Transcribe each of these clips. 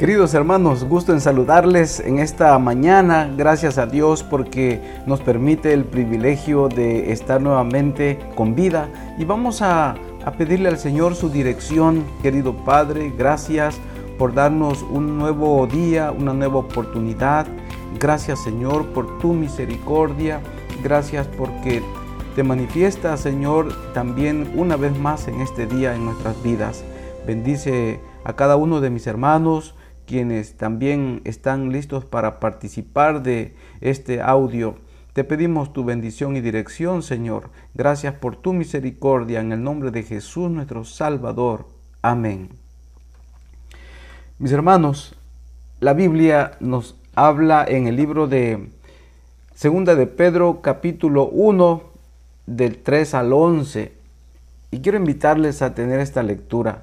Queridos hermanos, gusto en saludarles en esta mañana. Gracias a Dios porque nos permite el privilegio de estar nuevamente con vida. Y vamos a, pedirle al Señor su dirección, querido Padre. Gracias por darnos un nuevo día, una nueva oportunidad. Gracias Señor por tu misericordia. Gracias porque te manifiestas Señor también una vez más en este día en nuestras vidas. Bendice a cada uno de mis hermanos quienes también están listos para participar de este audio. Te pedimos tu bendición y dirección, Señor. Gracias por tu misericordia en el nombre de Jesús nuestro Salvador. Amén. Mis hermanos, la Biblia nos habla en el libro de Segunda de Pedro capítulo 1 del 3 al 11 y quiero invitarles a tener esta lectura.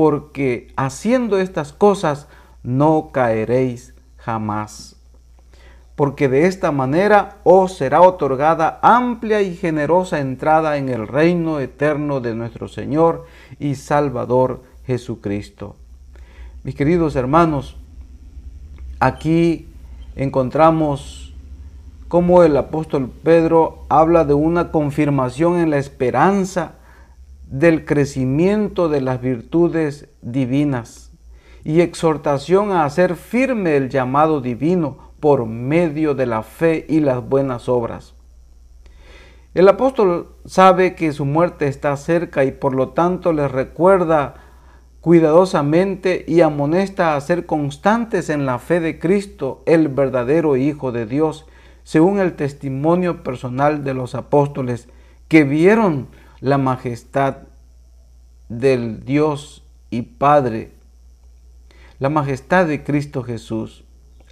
porque haciendo estas cosas no caeréis jamás. Porque de esta manera os será otorgada amplia y generosa entrada en el reino eterno de nuestro Señor y Salvador Jesucristo. Mis queridos hermanos, aquí encontramos cómo el apóstol Pedro habla de una confirmación en la esperanza del crecimiento de las virtudes divinas y exhortación a hacer firme el llamado divino por medio de la fe y las buenas obras. El apóstol sabe que su muerte está cerca y por lo tanto les recuerda cuidadosamente y amonesta a ser constantes en la fe de Cristo, el verdadero Hijo de Dios, según el testimonio personal de los apóstoles que vieron la majestad del Dios y Padre, la majestad de Cristo Jesús,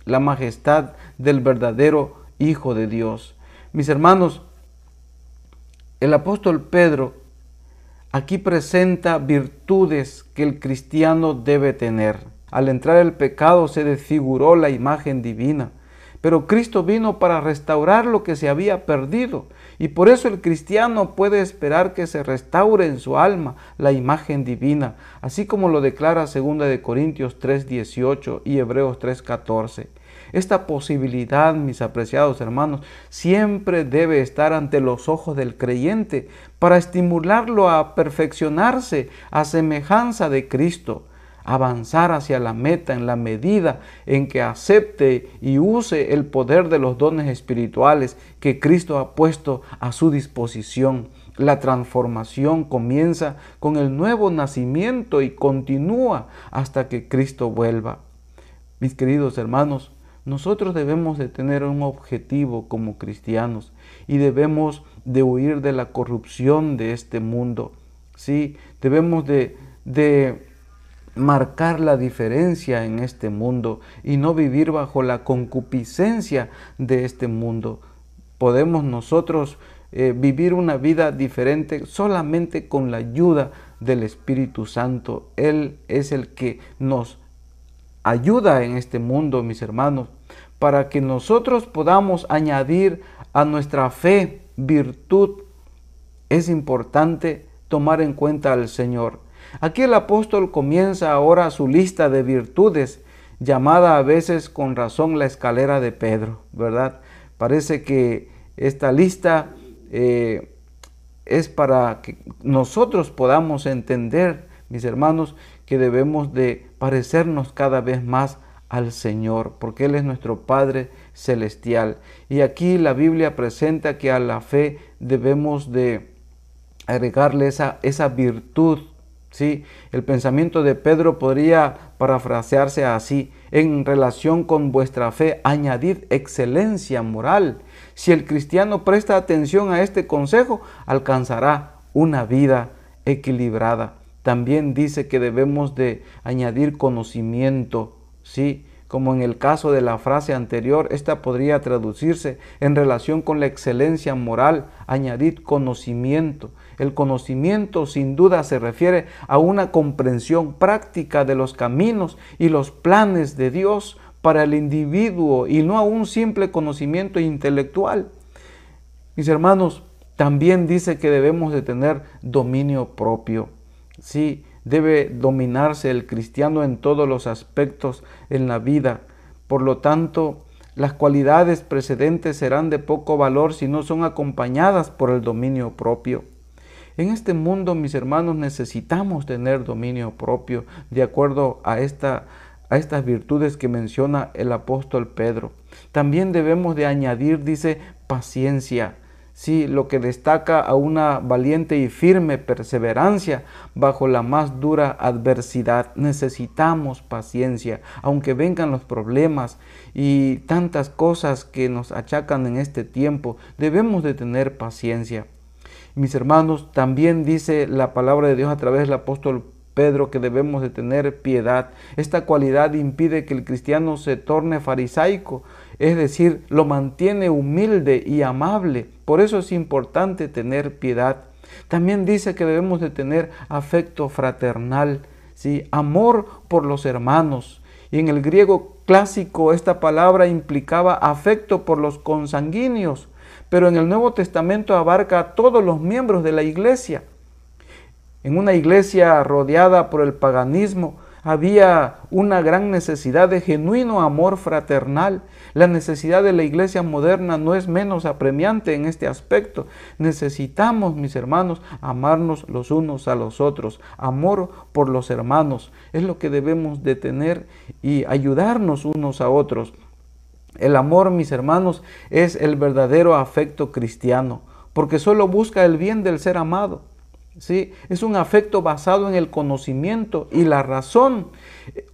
la majestad del verdadero Hijo de Dios. Mis hermanos, el apóstol Pedro aquí presenta virtudes que el cristiano debe tener. Al entrar el pecado se desfiguró la imagen divina. Pero Cristo vino para restaurar lo que se había perdido. Y por eso el cristiano puede esperar que se restaure en su alma la imagen divina, así como lo declara 2 de Corintios 3:18 y Hebreos 3:14. Esta posibilidad, mis apreciados hermanos, siempre debe estar ante los ojos del creyente para estimularlo a perfeccionarse a semejanza de Cristo avanzar hacia la meta en la medida en que acepte y use el poder de los dones espirituales que Cristo ha puesto a su disposición. La transformación comienza con el nuevo nacimiento y continúa hasta que Cristo vuelva. Mis queridos hermanos, nosotros debemos de tener un objetivo como cristianos y debemos de huir de la corrupción de este mundo. Sí, debemos de, de marcar la diferencia en este mundo y no vivir bajo la concupiscencia de este mundo. Podemos nosotros eh, vivir una vida diferente solamente con la ayuda del Espíritu Santo. Él es el que nos ayuda en este mundo, mis hermanos, para que nosotros podamos añadir a nuestra fe virtud, es importante tomar en cuenta al Señor. Aquí el apóstol comienza ahora su lista de virtudes, llamada a veces con razón la escalera de Pedro, ¿verdad? Parece que esta lista eh, es para que nosotros podamos entender, mis hermanos, que debemos de parecernos cada vez más al Señor, porque Él es nuestro Padre celestial. Y aquí la Biblia presenta que a la fe debemos de agregarle esa, esa virtud. ¿Sí? El pensamiento de Pedro podría parafrasearse así, en relación con vuestra fe, añadid excelencia moral. Si el cristiano presta atención a este consejo, alcanzará una vida equilibrada. También dice que debemos de añadir conocimiento, ¿sí? Como en el caso de la frase anterior, esta podría traducirse en relación con la excelencia moral, añadid conocimiento. El conocimiento sin duda se refiere a una comprensión práctica de los caminos y los planes de Dios para el individuo y no a un simple conocimiento intelectual. Mis hermanos, también dice que debemos de tener dominio propio. Sí, debe dominarse el cristiano en todos los aspectos en la vida. Por lo tanto, las cualidades precedentes serán de poco valor si no son acompañadas por el dominio propio. En este mundo, mis hermanos, necesitamos tener dominio propio de acuerdo a, esta, a estas virtudes que menciona el apóstol Pedro. También debemos de añadir, dice, paciencia. Sí, lo que destaca a una valiente y firme perseverancia bajo la más dura adversidad. Necesitamos paciencia, aunque vengan los problemas y tantas cosas que nos achacan en este tiempo, debemos de tener paciencia. Mis hermanos, también dice la palabra de Dios a través del apóstol Pedro que debemos de tener piedad. Esta cualidad impide que el cristiano se torne farisaico, es decir, lo mantiene humilde y amable. Por eso es importante tener piedad. También dice que debemos de tener afecto fraternal, ¿sí? amor por los hermanos. Y en el griego clásico esta palabra implicaba afecto por los consanguíneos pero en el Nuevo Testamento abarca a todos los miembros de la iglesia. En una iglesia rodeada por el paganismo había una gran necesidad de genuino amor fraternal. La necesidad de la iglesia moderna no es menos apremiante en este aspecto. Necesitamos, mis hermanos, amarnos los unos a los otros. Amor por los hermanos es lo que debemos de tener y ayudarnos unos a otros. El amor, mis hermanos, es el verdadero afecto cristiano, porque solo busca el bien del ser amado. ¿sí? Es un afecto basado en el conocimiento y la razón,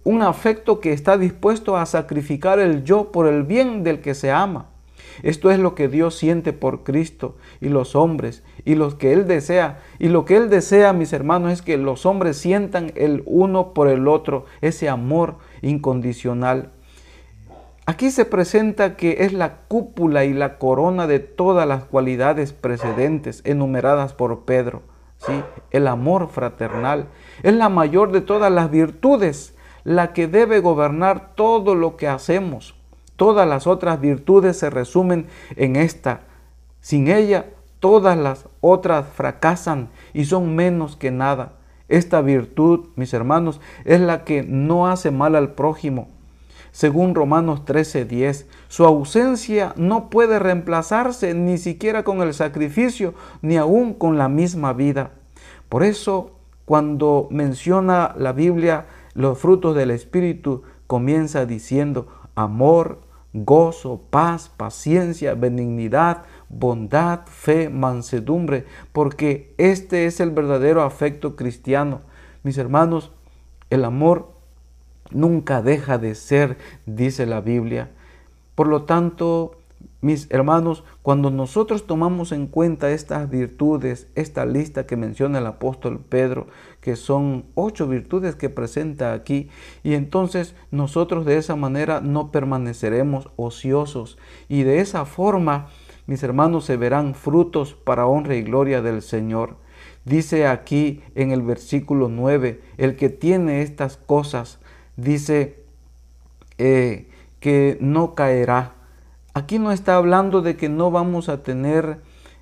un afecto que está dispuesto a sacrificar el yo por el bien del que se ama. Esto es lo que Dios siente por Cristo y los hombres y lo que Él desea. Y lo que Él desea, mis hermanos, es que los hombres sientan el uno por el otro, ese amor incondicional. Aquí se presenta que es la cúpula y la corona de todas las cualidades precedentes enumeradas por Pedro. ¿sí? El amor fraternal es la mayor de todas las virtudes, la que debe gobernar todo lo que hacemos. Todas las otras virtudes se resumen en esta. Sin ella, todas las otras fracasan y son menos que nada. Esta virtud, mis hermanos, es la que no hace mal al prójimo, según Romanos 13:10. Su ausencia no puede reemplazarse ni siquiera con el sacrificio, ni aún con la misma vida. Por eso, cuando menciona la Biblia los frutos del Espíritu, comienza diciendo amor, gozo, paz, paciencia, benignidad, bondad, fe, mansedumbre, porque este es el verdadero afecto cristiano. Mis hermanos, el amor nunca deja de ser, dice la Biblia. Por lo tanto, mis hermanos, cuando nosotros tomamos en cuenta estas virtudes, esta lista que menciona el apóstol Pedro, que son ocho virtudes que presenta aquí, y entonces nosotros de esa manera no permaneceremos ociosos y de esa forma, mis hermanos, se verán frutos para honra y gloria del Señor. Dice aquí en el versículo 9, el que tiene estas cosas, dice eh, que no caerá. Aquí no está hablando de que no vamos a tener,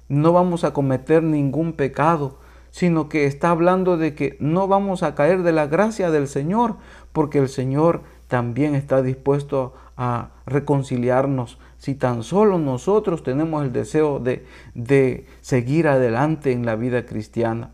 no vamos a cometer ningún pecado, sino que está hablando de que no vamos a caer de la gracia del Señor, porque el Señor también está dispuesto a reconciliarnos si tan solo nosotros tenemos el deseo de, de seguir adelante en la vida cristiana.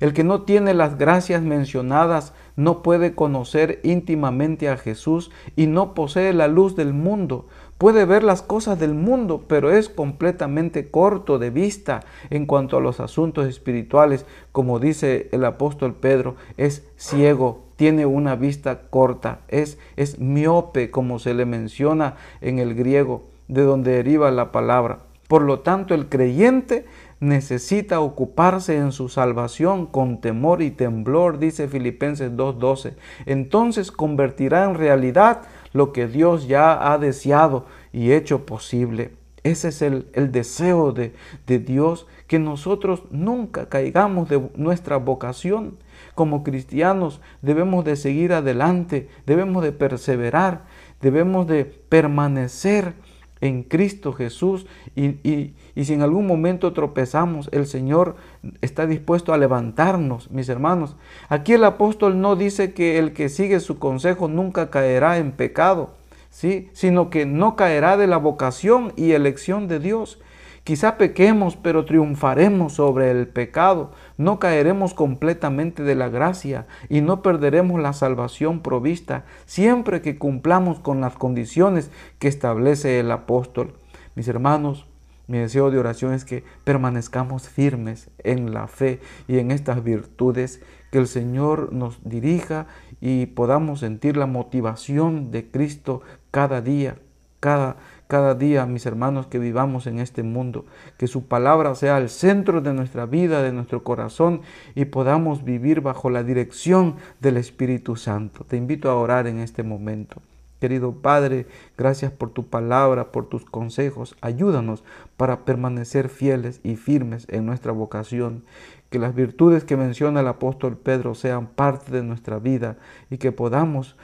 El que no tiene las gracias mencionadas no puede conocer íntimamente a Jesús y no posee la luz del mundo. Puede ver las cosas del mundo, pero es completamente corto de vista en cuanto a los asuntos espirituales. Como dice el apóstol Pedro, es ciego, tiene una vista corta, es, es miope, como se le menciona en el griego, de donde deriva la palabra. Por lo tanto, el creyente necesita ocuparse en su salvación con temor y temblor, dice Filipenses 2.12. Entonces convertirá en realidad lo que Dios ya ha deseado y hecho posible. Ese es el, deseo de, de Dios, que nosotros nunca caigamos de nuestra vocación. Como cristianos debemos de seguir adelante, debemos de perseverar, debemos de permanecer en Cristo Jesús y, si en algún momento tropezamos, el Señor está dispuesto a levantarnos, mis hermanos. Aquí el apóstol no dice que el que sigue su consejo nunca caerá en pecado, ¿sí? sino que no caerá de la vocación y elección de Dios. Quizá pequemos, pero triunfaremos sobre el pecado. No caeremos completamente de la gracia y no perderemos la salvación provista siempre que cumplamos con las condiciones que establece el apóstol. Mis hermanos, mi deseo de oración es que permanezcamos firmes en la fe y en estas virtudes, que el Señor nos dirija y podamos sentir la motivación de Cristo cada día, cada cada día, mis hermanos, que vivamos en este mundo. Que su palabra sea el centro de nuestra vida, de nuestro corazón y podamos vivir bajo la dirección del Espíritu Santo. Te invito a orar en este momento. Querido Padre, gracias por tu palabra, por tus consejos. Ayúdanos para permanecer fieles y firmes en nuestra vocación. Que las virtudes que menciona el apóstol Pedro sean parte de nuestra vida y que podamos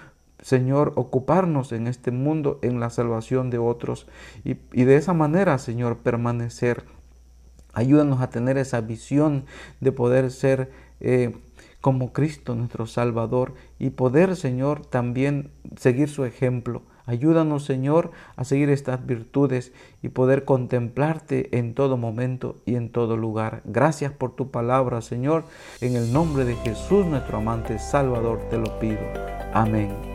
Señor, ocuparnos en este mundo, en la salvación de otros y, de esa manera, Señor, permanecer. Ayúdanos a tener esa visión de poder ser eh, como Cristo, nuestro Salvador, y poder, Señor, también seguir su ejemplo. Ayúdanos, Señor, a seguir estas virtudes y poder contemplarte en todo momento y en todo lugar. Gracias por tu palabra, Señor. En el nombre de Jesús, nuestro amante Salvador, te lo pido. Amén